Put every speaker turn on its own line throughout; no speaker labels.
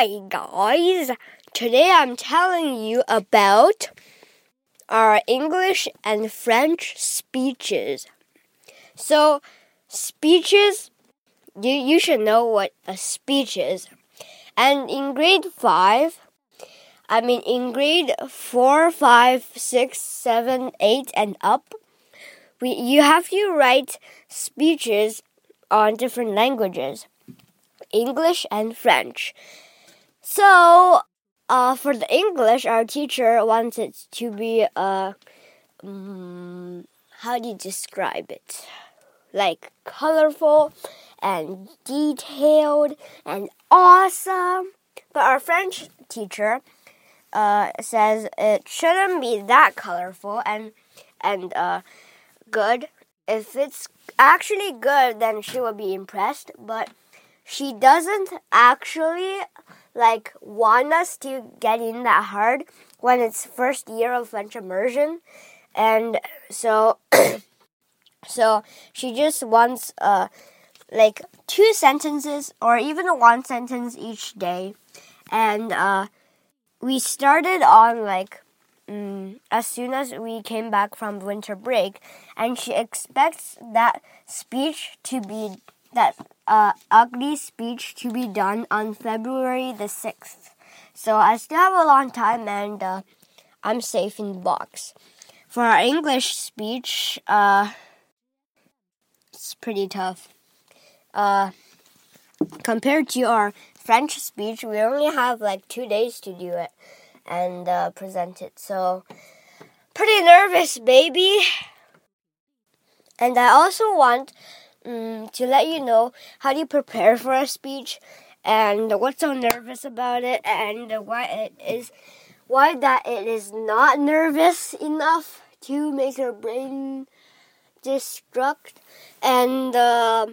Hi guys! Today I'm telling you about our English and French speeches. So, speeches, you, you should know what a speech is. And in grade 5, I mean in grade 4, 5, 6, 7, 8, and up, we, you have to write speeches on different languages. English and French. So, uh, for the English, our teacher wants it to be uh, um, how do you describe it? Like colorful and detailed and awesome. But our French teacher uh, says it shouldn't be that colorful and and uh, good. If it's actually good, then she will be impressed. But she doesn't actually like want us to get in that hard when it's first year of French immersion, and so so she just wants uh like two sentences or even a one sentence each day, and uh we started on like mm, as soon as we came back from winter break, and she expects that speech to be that uh, ugly speech to be done on February the 6th. So I still have a long time and uh, I'm safe in the box. For our English speech, uh, it's pretty tough. Uh, compared to our French speech, we only have like two days to do it and uh, present it. So, pretty nervous, baby. And I also want um, to let you know how do you prepare for a speech? And what's so nervous about it? And why it is why that it is not nervous enough to make your brain destruct? And uh,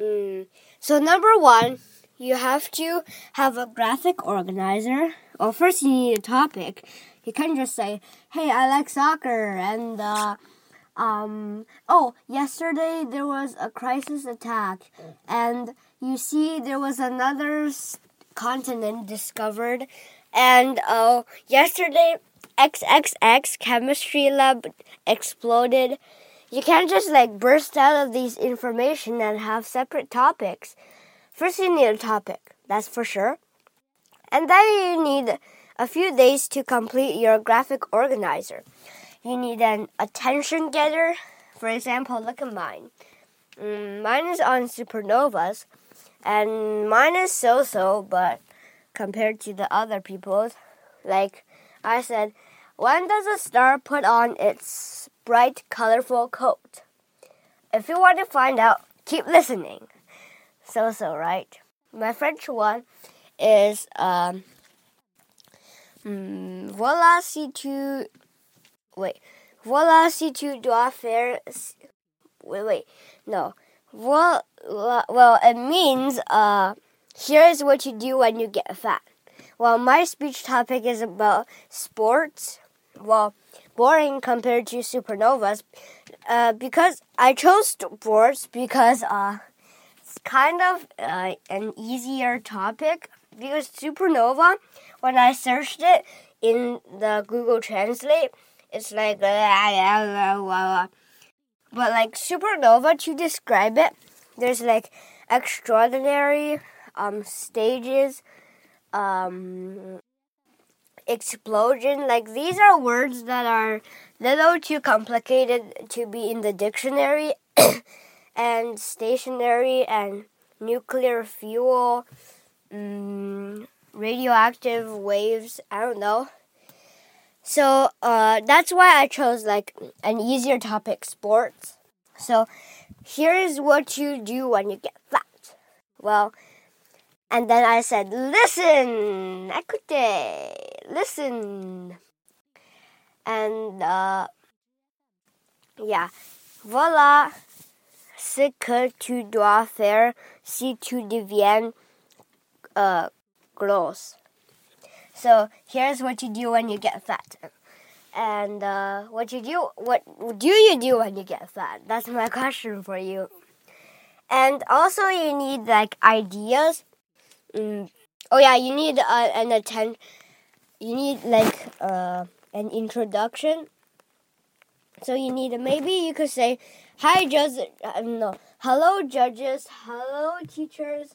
mm, so number one you have to have a graphic organizer. Well first you need a topic. You can't just say hey i like soccer and uh, um oh yesterday there was a crisis attack and you see there was another continent discovered and uh yesterday xxx chemistry lab exploded. You can't just like burst out of these information and have separate topics. First you need a topic that's for sure. And then you need a few days to complete your graphic organizer you need an attention getter. For example, look at mine. Mm, mine is on supernovas, and mine is so so, but compared to the other people's, like I said, when does a star put on its bright, colorful coat? If you want to find out, keep listening. So so, right? My French one is um, mm, voilà si tu wait. Voilà si tu dois faire. Wait, wait. No. Well, well, it means uh, here is what you do when you get fat. Well, my speech topic is about sports. Well, boring compared to supernovas. Uh, because I chose sports because uh, it's kind of uh, an easier topic. Because supernova, when I searched it in the Google Translate, it's like but like supernova to describe it there's like extraordinary um stages um explosion. Like these are words that are little too complicated to be in the dictionary and stationary and nuclear fuel um, radioactive waves. I don't know so uh, that's why I chose like an easier topic, sports. So here is what you do when you get fat. Well, and then I said, listen, écoutez, listen. And uh, yeah, voilà ce que tu dois faire si tu deviens uh, grosse. So here's what you do when you get fat. And uh, what you do, what do you do when you get fat? That's my question for you. And also, you need like ideas. Mm, Oh yeah, you need uh, an attend. You need like uh, an introduction. So you need maybe you could say, "Hi, judges." Uh, no, hello, judges. Hello, teachers.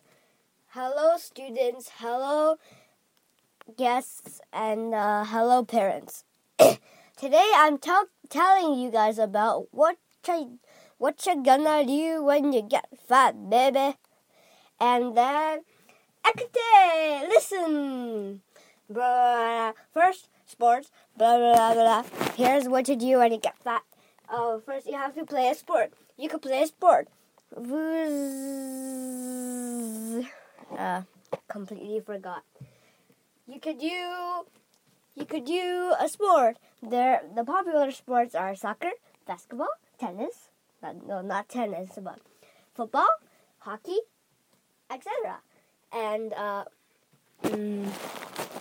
Hello, students. Hello, guests, and uh, hello, parents. Today I'm telling you guys about what you, what you gonna do when you get fat, baby. And then Ekate, listen. Blah, first, sports. Blah blah blah blah. Here's what to do when you get fat. Oh, first you have to play a sport. You can play a sport. Uh, completely forgot. You could do. You could do a sport. There, the popular sports are soccer, basketball, tennis. Not, no, not tennis, but football, hockey, etc and uh, mm,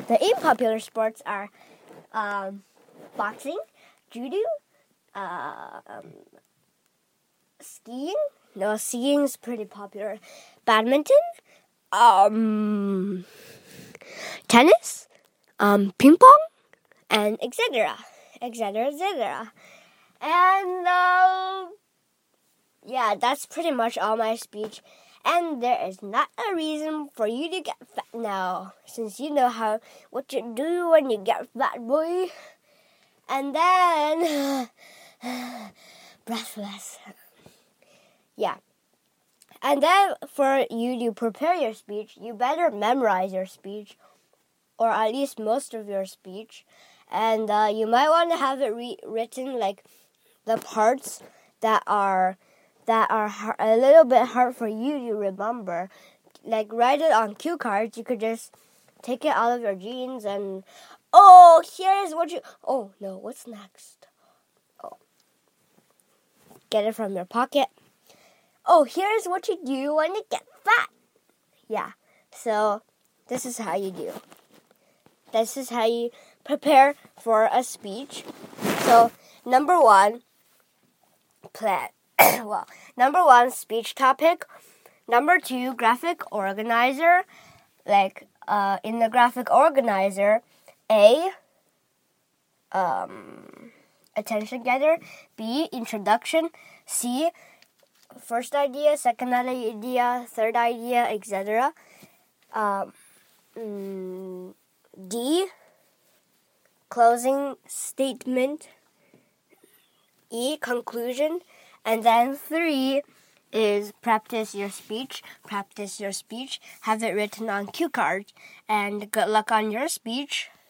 the unpopular sports are um, boxing, judo, uh, um, skiing. No, skiing is pretty popular. Badminton, um, tennis, um, ping pong, and etc. etc. etc. And uh, yeah, that's pretty much all my speech and there is not a reason for you to get fat now, since you know how what you do when you get fat, boy. And then breathless. Yeah. And then for you to prepare your speech, you better memorize your speech, or at least most of your speech. And uh, you might want to have it re- written like the parts that are that are a little bit hard for you to remember. Like write it on cue cards. You could just take it out of your jeans and oh, here's what you. Oh no, what's next? Oh, get it from your pocket. Oh, here's what you do when you get fat. Yeah. So this is how you do. This is how you prepare for a speech. So number one, plan. well, number one, speech topic. Number two, graphic organizer. Like uh, in the graphic organizer, A, um, attention getter. B, introduction. C, first idea, second idea, third idea, etc. Um, mm, D, closing statement. E, conclusion. And then three is practice your speech. Practice your speech. Have it written on cue cards. And good luck on your speech.